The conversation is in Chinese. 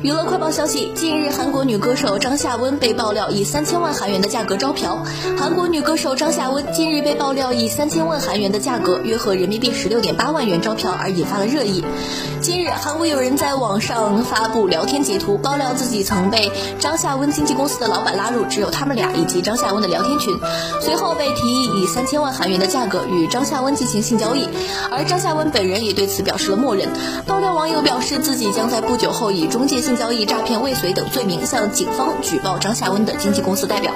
娱乐快报消息：近日，韩国女歌手张夏温被爆料以三千万韩元的价格招嫖。韩国女歌手张夏温近日被爆料以三千万韩元的价格，约合人民币十六点八万元招嫖，而引发了热议。近日，韩国有人在网上发布聊天截图，爆料自己曾被张夏温经纪公司的老板拉入只有他们俩以及张夏温的聊天群，随后被提议以三千万韩元的价格与张夏温进行性交易，而张夏温本人也对此表示了默认。爆料网友表示，自己将在不久后以中介。性交易、诈骗未遂等罪名向警方举报张夏温的经纪公司代表。